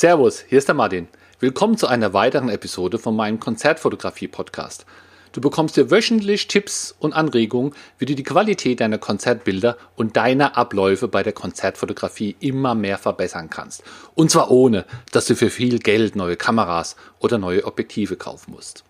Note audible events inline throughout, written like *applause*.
Servus, hier ist der Martin. Willkommen zu einer weiteren Episode von meinem Konzertfotografie-Podcast. Du bekommst hier wöchentlich Tipps und Anregungen, wie du die Qualität deiner Konzertbilder und deiner Abläufe bei der Konzertfotografie immer mehr verbessern kannst. Und zwar ohne, dass du für viel Geld neue Kameras oder neue Objektive kaufen musst.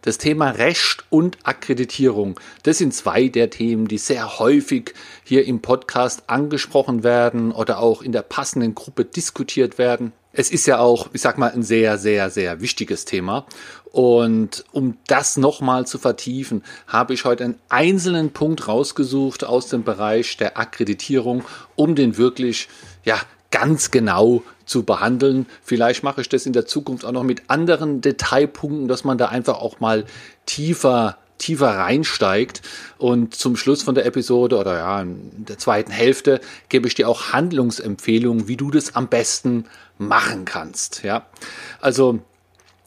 Das Thema Recht und Akkreditierung, das sind zwei der Themen, die sehr häufig hier im Podcast angesprochen werden oder auch in der passenden Gruppe diskutiert werden es ist ja auch, ich sag mal, ein sehr, sehr, sehr wichtiges Thema. Und um das nochmal zu vertiefen, habe ich heute einen einzelnen Punkt rausgesucht aus dem Bereich der Akkreditierung, um den wirklich, ja, ganz genau zu behandeln. Vielleicht mache ich das in der Zukunft auch noch mit anderen Detailpunkten, dass man da einfach auch mal tiefer tiefer reinsteigt. Und zum Schluss von der Episode oder ja, in der zweiten Hälfte gebe ich dir auch Handlungsempfehlungen, wie du das am besten machen kannst. Ja, also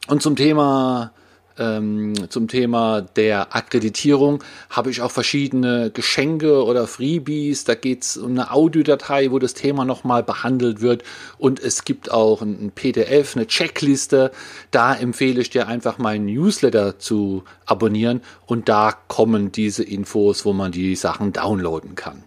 und zum Thema ähm, zum Thema der Akkreditierung habe ich auch verschiedene Geschenke oder Freebies. Da geht es um eine Audiodatei, wo das Thema nochmal behandelt wird. Und es gibt auch ein, PDF, eine Checkliste. Da empfehle ich dir einfach meinen Newsletter zu abonnieren. Und da kommen diese Infos, wo man die Sachen downloaden kann.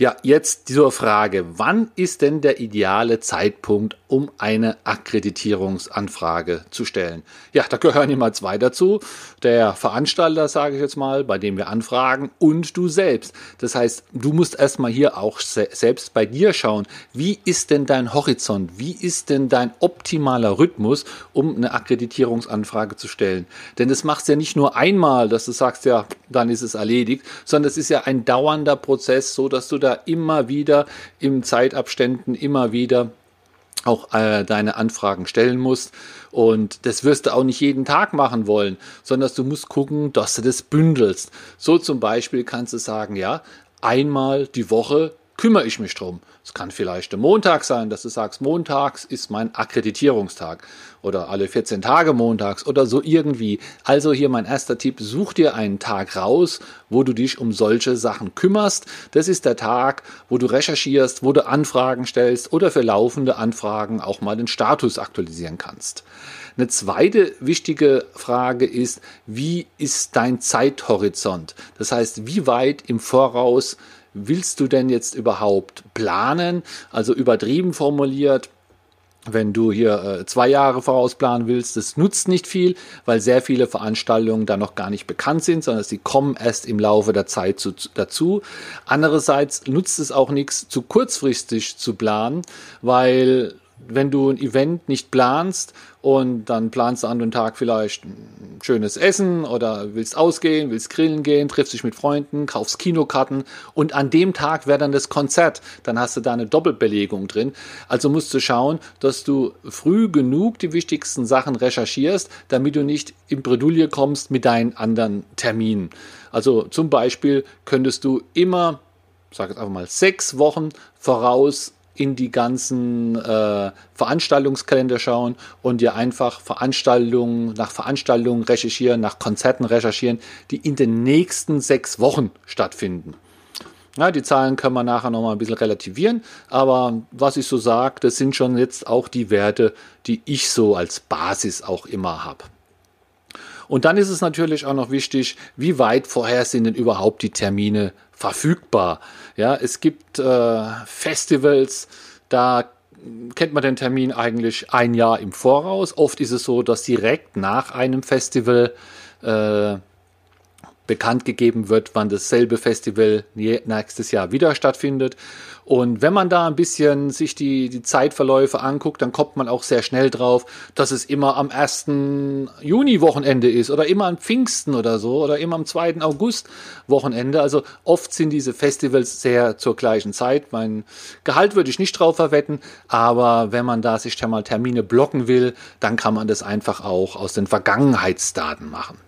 Ja, jetzt zur Frage, wann ist denn der ideale Zeitpunkt, um eine Akkreditierungsanfrage zu stellen? Ja, da gehören immer zwei dazu. Der Veranstalter, sage ich jetzt mal, bei dem wir anfragen, und du selbst. Das heißt, du musst erstmal hier auch se selbst bei dir schauen, wie ist denn dein Horizont? Wie ist denn dein optimaler Rhythmus, um eine Akkreditierungsanfrage zu stellen? Denn das machst du ja nicht nur einmal, dass du sagst, ja, dann ist es erledigt, sondern es ist ja ein dauernder Prozess, so dass du da immer wieder im Zeitabständen immer wieder auch äh, deine Anfragen stellen musst. Und das wirst du auch nicht jeden Tag machen wollen, sondern du musst gucken, dass du das bündelst. So zum Beispiel kannst du sagen, ja, einmal die Woche kümmere ich mich drum. Es kann vielleicht der Montag sein, dass du sagst, montags ist mein Akkreditierungstag oder alle 14 Tage montags oder so irgendwie. Also hier mein erster Tipp, such dir einen Tag raus, wo du dich um solche Sachen kümmerst. Das ist der Tag, wo du recherchierst, wo du Anfragen stellst oder für laufende Anfragen auch mal den Status aktualisieren kannst. Eine zweite wichtige Frage ist, wie ist dein Zeithorizont? Das heißt, wie weit im Voraus willst du denn jetzt überhaupt planen? Also übertrieben formuliert, wenn du hier äh, zwei Jahre vorausplanen willst, das nutzt nicht viel, weil sehr viele Veranstaltungen da noch gar nicht bekannt sind, sondern sie kommen erst im Laufe der Zeit zu, dazu. Andererseits nutzt es auch nichts, zu kurzfristig zu planen, weil wenn du ein Event nicht planst und dann planst du an dem Tag vielleicht ein schönes Essen oder willst ausgehen, willst grillen gehen, triffst dich mit Freunden, kaufst Kinokarten und an dem Tag wäre dann das Konzert, dann hast du da eine Doppelbelegung drin. Also musst du schauen, dass du früh genug die wichtigsten Sachen recherchierst, damit du nicht in Bredouille kommst mit deinen anderen Terminen. Also zum Beispiel könntest du immer, sag jetzt einfach mal, sechs Wochen voraus in die ganzen äh, Veranstaltungskalender schauen und dir einfach Veranstaltungen nach Veranstaltungen recherchieren, nach Konzerten recherchieren, die in den nächsten sechs Wochen stattfinden. Ja, die Zahlen können wir nachher nochmal ein bisschen relativieren, aber was ich so sage, das sind schon jetzt auch die Werte, die ich so als Basis auch immer habe. Und dann ist es natürlich auch noch wichtig, wie weit vorher sind denn überhaupt die Termine verfügbar. Ja, es gibt äh, Festivals, da kennt man den Termin eigentlich ein Jahr im Voraus. Oft ist es so, dass direkt nach einem Festival äh, bekannt gegeben wird, wann dasselbe Festival nächstes Jahr wieder stattfindet. Und wenn man da ein bisschen sich die, die Zeitverläufe anguckt, dann kommt man auch sehr schnell drauf, dass es immer am 1. Juni-Wochenende ist oder immer am Pfingsten oder so oder immer am 2. August-Wochenende. Also oft sind diese Festivals sehr zur gleichen Zeit. Mein Gehalt würde ich nicht drauf verwetten, aber wenn man da sich mal Termine blocken will, dann kann man das einfach auch aus den Vergangenheitsdaten machen.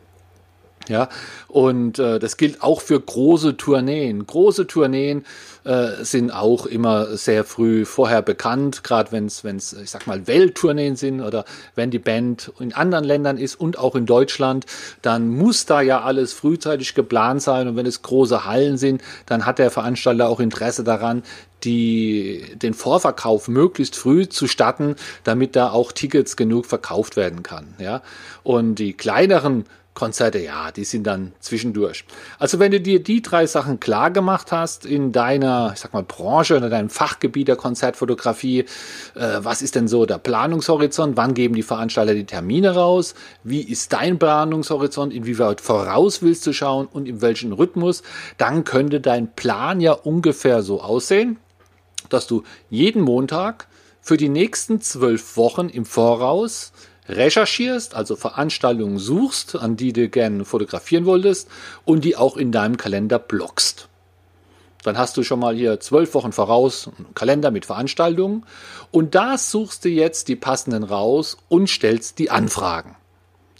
Ja, und äh, das gilt auch für große Tourneen. Große Tourneen äh, sind auch immer sehr früh vorher bekannt, gerade wenn es, ich sag mal, Welttourneen sind oder wenn die Band in anderen Ländern ist und auch in Deutschland, dann muss da ja alles frühzeitig geplant sein. Und wenn es große Hallen sind, dann hat der Veranstalter auch Interesse daran, die, den Vorverkauf möglichst früh zu starten, damit da auch Tickets genug verkauft werden kann. Ja, und die kleineren Konzerte, ja, die sind dann zwischendurch. Also wenn du dir die drei Sachen klar gemacht hast in deiner, ich sag mal, Branche oder deinem Fachgebiet der Konzertfotografie, äh, was ist denn so der Planungshorizont? Wann geben die Veranstalter die Termine raus? Wie ist dein Planungshorizont? Inwieweit voraus willst du schauen und in welchem Rhythmus? Dann könnte dein Plan ja ungefähr so aussehen, dass du jeden Montag für die nächsten zwölf Wochen im Voraus recherchierst, also Veranstaltungen suchst, an die du gerne fotografieren wolltest und die auch in deinem Kalender blockst. Dann hast du schon mal hier zwölf Wochen voraus einen Kalender mit Veranstaltungen und da suchst du jetzt die passenden raus und stellst die Anfragen.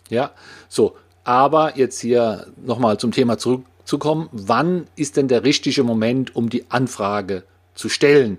Ja, so, aber jetzt hier nochmal zum Thema zurückzukommen. Wann ist denn der richtige Moment, um die Anfrage zu stellen?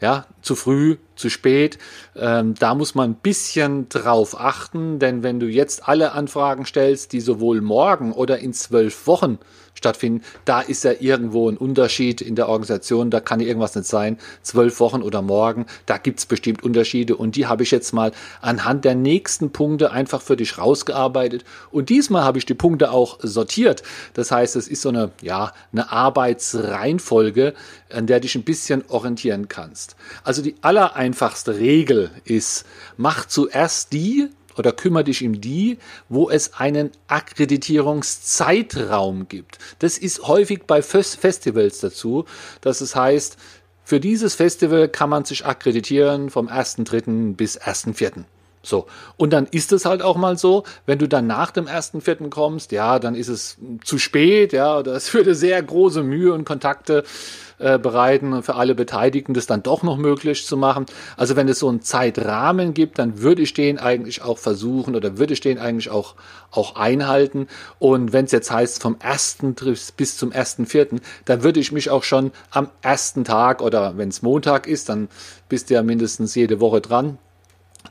Ja, zu früh, zu spät. Ähm, da muss man ein bisschen drauf achten, denn wenn du jetzt alle Anfragen stellst, die sowohl morgen oder in zwölf Wochen stattfinden, da ist ja irgendwo ein Unterschied in der Organisation, da kann irgendwas nicht sein, zwölf Wochen oder morgen, da gibt's bestimmt Unterschiede. Und die habe ich jetzt mal anhand der nächsten Punkte einfach für dich rausgearbeitet. Und diesmal habe ich die Punkte auch sortiert. Das heißt, es ist so eine, ja, eine Arbeitsreihenfolge, an der dich ein bisschen orientieren kannst. Also die allereinfachste Regel ist, mach zuerst die, oder kümmere dich um die, wo es einen Akkreditierungszeitraum gibt. Das ist häufig bei Festivals dazu, dass es heißt, für dieses Festival kann man sich akkreditieren vom 1.3. bis 1.4. So. Und dann ist es halt auch mal so, wenn du dann nach dem ersten Vierten kommst, ja, dann ist es zu spät, ja, es *laughs* würde sehr große Mühe und Kontakte äh, bereiten, für alle Beteiligten das dann doch noch möglich zu machen. Also wenn es so einen Zeitrahmen gibt, dann würde ich den eigentlich auch versuchen oder würde ich den eigentlich auch, auch einhalten. Und wenn es jetzt heißt vom ersten bis zum ersten Vierten, dann würde ich mich auch schon am ersten Tag oder wenn es Montag ist, dann bist du ja mindestens jede Woche dran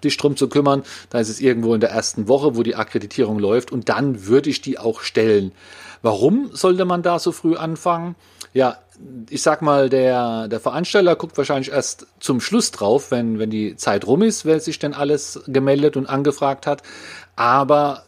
dich drum zu kümmern. Da ist es irgendwo in der ersten Woche, wo die Akkreditierung läuft und dann würde ich die auch stellen. Warum sollte man da so früh anfangen? Ja, ich sag mal, der, der Veranstalter guckt wahrscheinlich erst zum Schluss drauf, wenn, wenn die Zeit rum ist, wer sich denn alles gemeldet und angefragt hat. Aber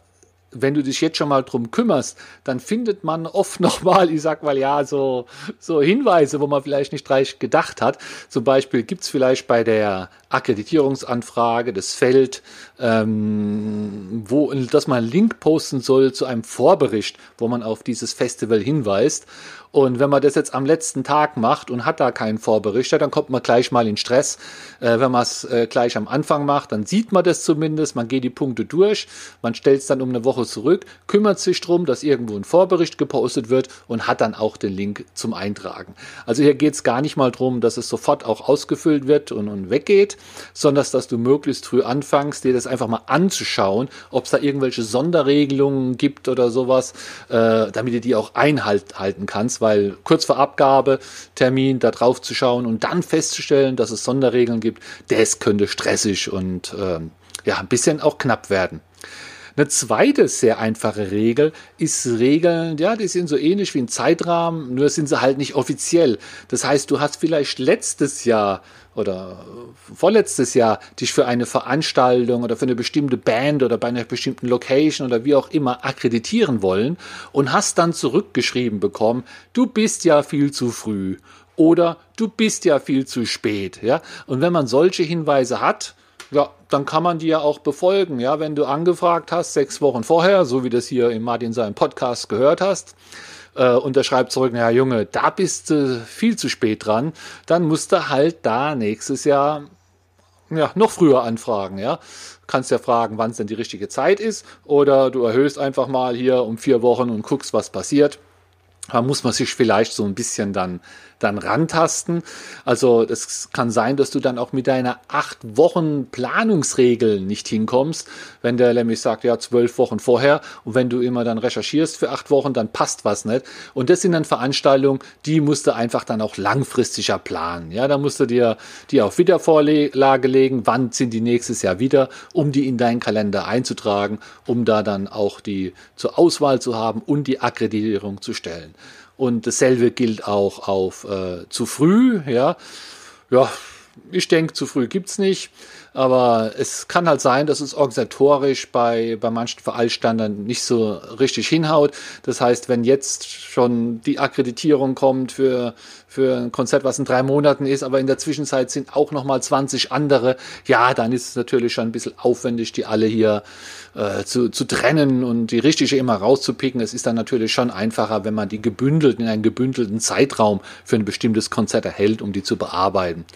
wenn du dich jetzt schon mal drum kümmerst, dann findet man oft *laughs* nochmal, ich sag mal ja, so, so Hinweise, wo man vielleicht nicht gleich gedacht hat. Zum Beispiel gibt's vielleicht bei der Akkreditierungsanfrage das Feld, ähm, wo, dass man einen Link posten soll zu einem Vorbericht, wo man auf dieses Festival hinweist. Und wenn man das jetzt am letzten Tag macht und hat da keinen Vorbericht, dann kommt man gleich mal in Stress. Äh, wenn man es äh, gleich am Anfang macht, dann sieht man das zumindest, man geht die Punkte durch, man stellt es dann um eine Woche zurück, kümmert sich darum, dass irgendwo ein Vorbericht gepostet wird und hat dann auch den Link zum Eintragen. Also hier geht es gar nicht mal darum, dass es sofort auch ausgefüllt wird und, und weggeht, sondern dass du möglichst früh anfängst, dir das einfach mal anzuschauen, ob es da irgendwelche Sonderregelungen gibt oder sowas, äh, damit du die auch einhalten kannst weil kurz vor Abgabetermin da drauf zu schauen und dann festzustellen, dass es Sonderregeln gibt, das könnte stressig und ähm, ja, ein bisschen auch knapp werden. Eine zweite sehr einfache Regel ist Regeln, ja, die sind so ähnlich wie ein Zeitrahmen, nur sind sie halt nicht offiziell. Das heißt, du hast vielleicht letztes Jahr oder vorletztes Jahr dich für eine Veranstaltung oder für eine bestimmte Band oder bei einer bestimmten Location oder wie auch immer akkreditieren wollen und hast dann zurückgeschrieben bekommen, du bist ja viel zu früh oder du bist ja viel zu spät, ja? Und wenn man solche Hinweise hat, ja, dann kann man die ja auch befolgen. Ja, wenn du angefragt hast, sechs Wochen vorher, so wie das hier in Martin seinem Podcast gehört hast, äh, und er schreibt zurück, naja, Junge, da bist du viel zu spät dran, dann musst du halt da nächstes Jahr ja, noch früher anfragen, ja. Kannst ja fragen, wann es denn die richtige Zeit ist, oder du erhöhst einfach mal hier um vier Wochen und guckst, was passiert. Da muss man sich vielleicht so ein bisschen dann, dann rantasten. Also es kann sein, dass du dann auch mit deiner acht Wochen Planungsregel nicht hinkommst, wenn der nämlich sagt, ja, zwölf Wochen vorher und wenn du immer dann recherchierst für acht Wochen, dann passt was nicht. Und das sind dann Veranstaltungen, die musst du einfach dann auch langfristiger planen. Ja, da musst du dir die auf Wiedervorlage legen, wann sind die nächstes Jahr wieder, um die in deinen Kalender einzutragen, um da dann auch die zur Auswahl zu haben und die Akkreditierung zu stellen. Und dasselbe gilt auch auf äh, zu früh. Ja, ja ich denke, zu früh gibt's nicht. Aber es kann halt sein, dass es organisatorisch bei, bei manchen Veranstaltern nicht so richtig hinhaut. Das heißt, wenn jetzt schon die Akkreditierung kommt für, für ein Konzert, was in drei Monaten ist, aber in der Zwischenzeit sind auch nochmal 20 andere, ja, dann ist es natürlich schon ein bisschen aufwendig, die alle hier äh, zu, zu trennen und die richtige immer rauszupicken. Es ist dann natürlich schon einfacher, wenn man die gebündelt in einen gebündelten Zeitraum für ein bestimmtes Konzert erhält, um die zu bearbeiten.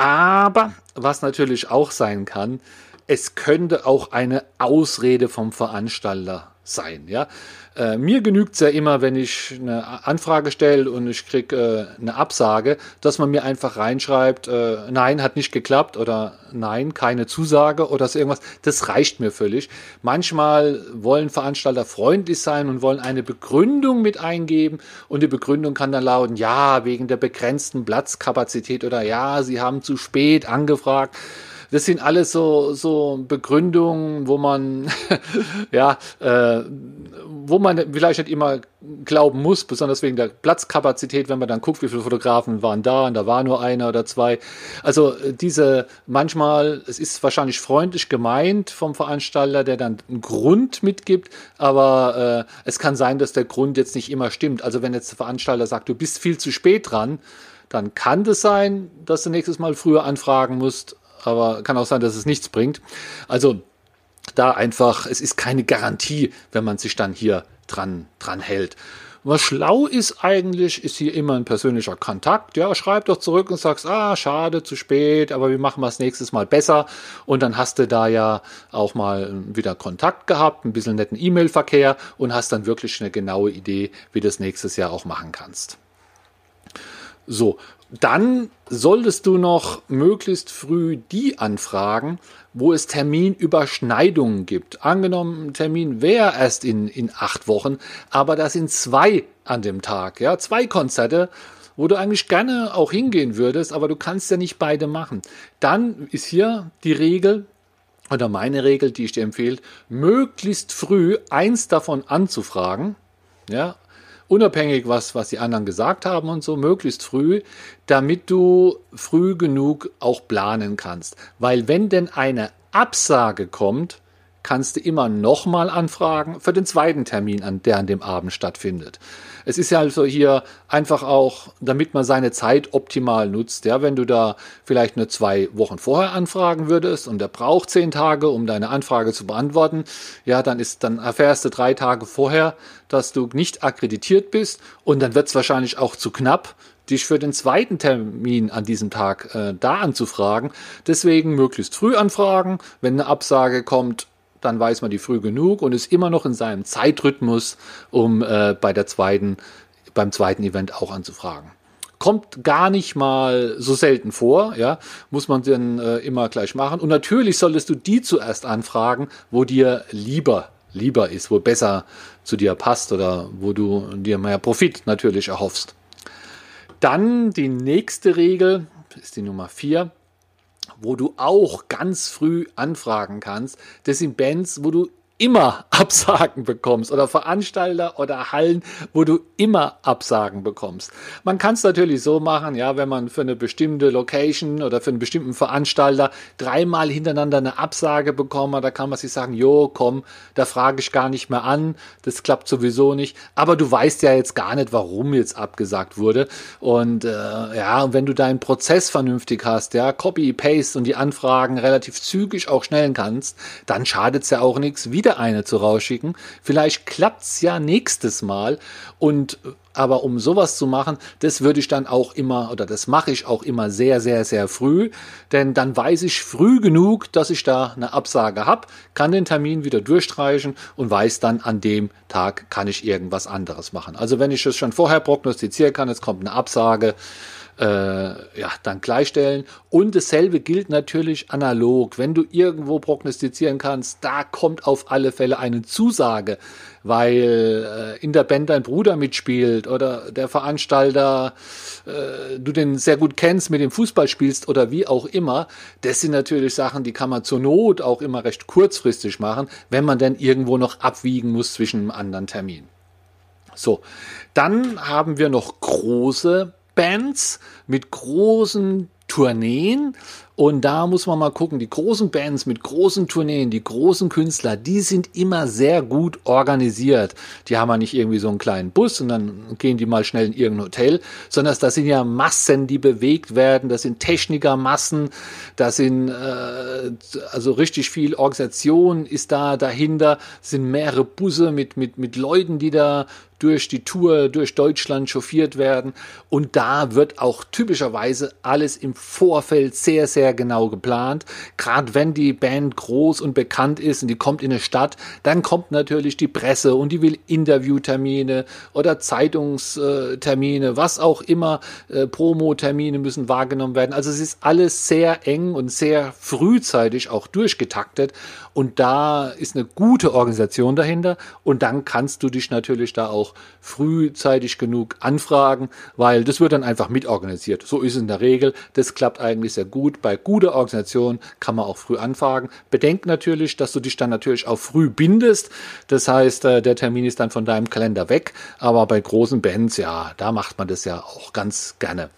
Aber was natürlich auch sein kann, es könnte auch eine Ausrede vom Veranstalter sein. Ja? Äh, mir genügt es ja immer, wenn ich eine Anfrage stelle und ich kriege äh, eine Absage, dass man mir einfach reinschreibt, äh, nein, hat nicht geklappt oder nein, keine Zusage oder so irgendwas. Das reicht mir völlig. Manchmal wollen Veranstalter freundlich sein und wollen eine Begründung mit eingeben und die Begründung kann dann lauten, ja, wegen der begrenzten Platzkapazität oder ja, sie haben zu spät angefragt. Das sind alles so, so Begründungen, wo man, *laughs* ja, äh, wo man vielleicht nicht immer glauben muss, besonders wegen der Platzkapazität, wenn man dann guckt, wie viele Fotografen waren da und da war nur einer oder zwei. Also äh, diese manchmal, es ist wahrscheinlich freundlich gemeint vom Veranstalter, der dann einen Grund mitgibt, aber äh, es kann sein, dass der Grund jetzt nicht immer stimmt. Also wenn jetzt der Veranstalter sagt, du bist viel zu spät dran, dann kann das sein, dass du nächstes Mal früher anfragen musst aber kann auch sein, dass es nichts bringt. Also da einfach, es ist keine Garantie, wenn man sich dann hier dran, dran hält. Was schlau ist eigentlich, ist hier immer ein persönlicher Kontakt. Ja, schreib doch zurück und sagst, ah, schade, zu spät, aber wir machen was nächstes Mal besser. Und dann hast du da ja auch mal wieder Kontakt gehabt, ein bisschen netten E-Mail-Verkehr und hast dann wirklich eine genaue Idee, wie du das nächstes Jahr auch machen kannst. So, dann solltest du noch möglichst früh die anfragen, wo es Terminüberschneidungen gibt. Angenommen, ein Termin wäre erst in, in acht Wochen, aber da sind zwei an dem Tag, ja, zwei Konzerte, wo du eigentlich gerne auch hingehen würdest, aber du kannst ja nicht beide machen. Dann ist hier die Regel, oder meine Regel, die ich dir empfehle, möglichst früh eins davon anzufragen, ja, unabhängig was, was die anderen gesagt haben und so, möglichst früh, damit du früh genug auch planen kannst. Weil wenn denn eine Absage kommt, kannst du immer nochmal anfragen für den zweiten Termin, an der an dem Abend stattfindet. Es ist ja also hier einfach auch, damit man seine Zeit optimal nutzt. Ja, wenn du da vielleicht nur zwei Wochen vorher anfragen würdest und der braucht zehn Tage, um deine Anfrage zu beantworten, ja, dann ist, dann erfährst du drei Tage vorher, dass du nicht akkreditiert bist und dann wird es wahrscheinlich auch zu knapp, dich für den zweiten Termin an diesem Tag äh, da anzufragen. Deswegen möglichst früh anfragen. Wenn eine Absage kommt, dann weiß man die früh genug und ist immer noch in seinem Zeitrhythmus, um äh, bei der zweiten, beim zweiten Event auch anzufragen. Kommt gar nicht mal so selten vor, ja, muss man dann äh, immer gleich machen. Und natürlich solltest du die zuerst anfragen, wo dir lieber, lieber ist, wo besser zu dir passt oder wo du dir mehr Profit natürlich erhoffst. Dann die nächste Regel, ist die Nummer vier wo du auch ganz früh anfragen kannst. Das sind Bands, wo du immer *laughs* Absagen bekommst oder Veranstalter oder Hallen, wo du immer Absagen bekommst. Man kann es natürlich so machen, ja, wenn man für eine bestimmte Location oder für einen bestimmten Veranstalter dreimal hintereinander eine Absage bekommen hat, da kann man sich sagen, jo, komm, da frage ich gar nicht mehr an, das klappt sowieso nicht. Aber du weißt ja jetzt gar nicht, warum jetzt abgesagt wurde. Und äh, ja, und wenn du deinen Prozess vernünftig hast, ja, Copy, Paste und die Anfragen relativ zügig auch schnellen kannst, dann schadet es ja auch nichts, wieder wieder eine zu rausschicken. Vielleicht klappt es ja nächstes Mal und Aber um sowas zu machen, das würde ich dann auch immer oder das mache ich auch immer sehr, sehr, sehr früh. Denn dann weiß ich früh genug, dass ich da eine Absage habe, kann den Termin wieder durchstreichen und weiß dann, an dem Tag kann ich irgendwas anderes machen. Also wenn ich es schon vorher prognostizieren kann, es kommt eine Absage, äh, ja, dann gleichstellen. Und dasselbe gilt natürlich analog. Wenn du irgendwo prognostizieren kannst, da kommt auf alle Fälle eine Zusage, weil äh, in der Band dein Bruder mitspielt oder der Veranstalter äh, du den sehr gut kennst, mit dem Fußball spielst oder wie auch immer. Das sind natürlich Sachen, die kann man zur Not auch immer recht kurzfristig machen, wenn man denn irgendwo noch abwiegen muss zwischen einem anderen Termin. So, dann haben wir noch große Bands mit großen Tourneen. Und da muss man mal gucken, die großen Bands mit großen Tourneen, die großen Künstler, die sind immer sehr gut organisiert. Die haben ja nicht irgendwie so einen kleinen Bus und dann gehen die mal schnell in irgendein Hotel, sondern das sind ja Massen, die bewegt werden. Das sind Technikermassen, das sind äh, also richtig viel Organisation ist da dahinter, das sind mehrere Busse mit, mit, mit Leuten, die da durch die Tour durch Deutschland chauffiert werden. Und da wird auch typischerweise alles im Vorfeld sehr, sehr genau geplant. Gerade wenn die Band groß und bekannt ist und die kommt in eine Stadt, dann kommt natürlich die Presse und die will Interviewtermine oder Zeitungstermine, was auch immer, äh, Promotermine müssen wahrgenommen werden. Also es ist alles sehr eng und sehr frühzeitig auch durchgetaktet. Und da ist eine gute Organisation dahinter. Und dann kannst du dich natürlich da auch frühzeitig genug anfragen, weil das wird dann einfach mitorganisiert. So ist es in der Regel. Das klappt eigentlich sehr gut. Bei guter Organisation kann man auch früh anfragen. Bedenk natürlich, dass du dich dann natürlich auch früh bindest. Das heißt, äh, der Termin ist dann von deinem Kalender weg. Aber bei großen Bands, ja, da macht man das ja auch ganz gerne.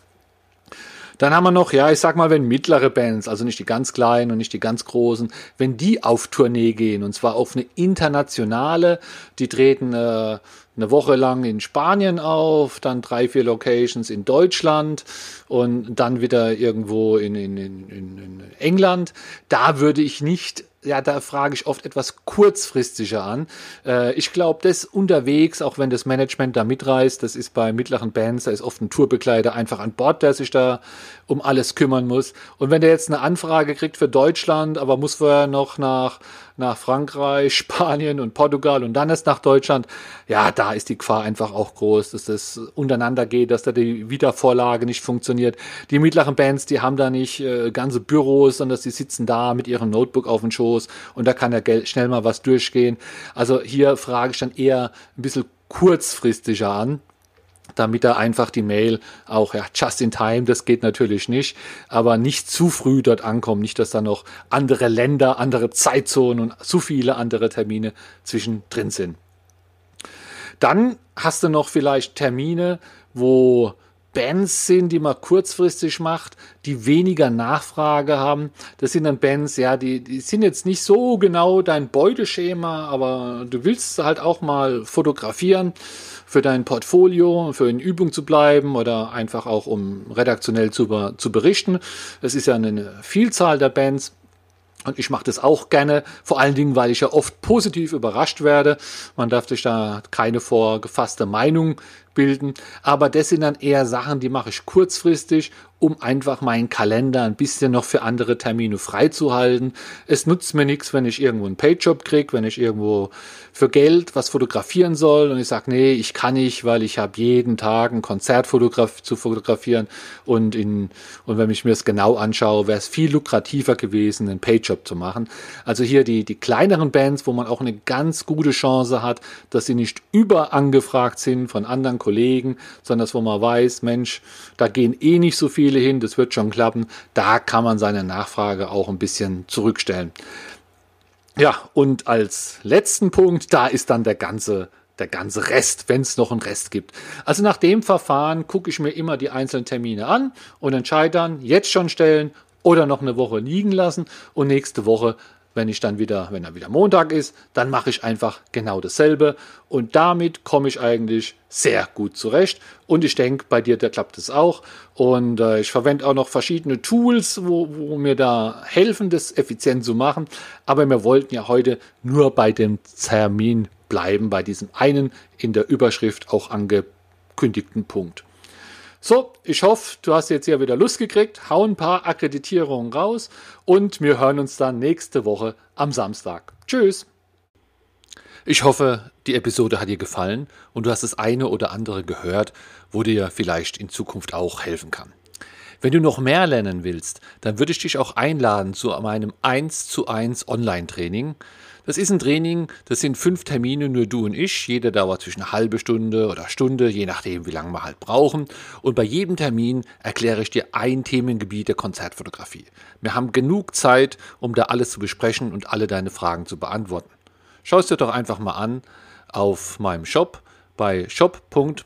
Dann haben wir noch, ja, ich sag mal, wenn mittlere Bands, also nicht die ganz kleinen und nicht die ganz großen, wenn die auf Tournee gehen, und zwar auf eine internationale, die treten äh, eine Woche lang in Spanien auf, dann drei, vier Locations in Deutschland und dann wieder irgendwo in, in, in, in England. Da würde ich nicht ja, da frage ich oft etwas kurzfristiger an. Äh, ich glaube, das unterwegs, auch wenn das Management da mitreist, das ist bei mittleren Bands, da ist oft ein Tourbegleiter einfach an Bord, der sich da um alles kümmern muss. Und wenn der jetzt eine Anfrage kriegt für Deutschland, aber muss vorher noch nach nach Frankreich, *laughs* Spanien und Portugal und dann erst nach Deutschland, ja, da ist die Gefahr einfach auch groß, dass das untereinander geht, dass da die Wiedervorlage nicht funktioniert. Die mittleren Bands, die haben da nicht äh, ganze Büros, sondern sie sitzen da mit ihrem Notebook auf dem Schoß und da kann ja schnell mal was durchgehen. Also hier frage ich dann eher ein bisschen kurzfristiger an damit er einfach die Mail auch ja, just in time, das geht natürlich nicht, aber nicht zu früh dort ankommen, nicht, dass da noch andere Länder, andere Zeitzonen und zu viele andere Termine zwischendrin sind. Dann hast du noch vielleicht Termine, wo Bands sind, die man kurzfristig macht, die weniger Nachfrage haben. Das sind dann Bands, ja, die, die sind jetzt nicht so genau dein Beuteschema, aber du willst halt auch mal fotografieren für dein Portfolio, für in Übung zu bleiben oder einfach auch um redaktionell zu, zu berichten. Es ist ja eine Vielzahl der Bands. Und ich mache das auch gerne, vor allen Dingen, weil ich ja oft positiv überrascht werde. Man darf sich da keine vorgefasste Meinung bilden. Aber das sind dann eher Sachen, die mache ich kurzfristig, um einfach meinen Kalender ein bisschen noch für andere Termine freizuhalten. Es nutzt mir nichts, wenn ich irgendwo einen Payjob kriege, wenn ich irgendwo für Geld was fotografieren soll und ich sage, nee, ich kann nicht, weil ich habe jeden Tag ein Konzert fotograf zu fotografieren und in und wenn ich mir das genau anschaue, wäre es viel lukrativer gewesen, einen Payjob zu machen. Also hier die die kleineren Bands, wo man auch eine ganz gute Chance hat, dass sie nicht überangefragt sind von anderen Kollegen, sondern dass wo man weiß, Mensch, da gehen eh nicht so viele hin, das wird schon klappen. Da kann man seine Nachfrage auch ein bisschen zurückstellen. Ja, und als letzten Punkt, da ist dann der ganze der ganze Rest, wenn es noch einen Rest gibt. Also nach dem Verfahren gucke ich mir immer die einzelnen Termine an und entscheide dann, jetzt schon stellen oder noch eine Woche liegen lassen und nächste Woche wenn ich dann wieder, wenn er wieder Montag ist, dann mache ich einfach genau dasselbe. Und damit komme ich eigentlich sehr gut zurecht. Und ich denke, bei dir, da klappt es auch. Und äh, ich verwende auch noch verschiedene Tools, wo, wo mir da helfen, das effizient zu machen, aber wir wollten ja heute nur bei dem Termin bleiben, bei diesem einen in der Überschrift auch angekündigt angekündigten Punkt. So, ich hoffe, du hast jetzt hier wieder Lust gekriegt. Hau ein paar Akkreditierungen raus und wir hören uns dann nächste Woche am Samstag. Tschüss! Ich hoffe, die Episode hat dir gefallen und du hast das eine oder andere gehört, wo dir vielleicht in Zukunft auch helfen kann. Wenn du noch mehr lernen willst, dann würde ich dich auch einladen zu meinem 1 zu 1 Online-Training. Das ist ein Training, das sind fünf Termine, nur du und ich. Jeder dauert zwischen eine halbe Stunde oder Stunde, je nachdem, wie lange wir halt brauchen. Und bei jedem Termin erkläre ich dir ein Themengebiet der Konzertfotografie. Wir haben genug Zeit, um da alles zu besprechen und alle deine Fragen zu beantworten. Schau es dir doch einfach mal an auf meinem Shop bei shop.black.de.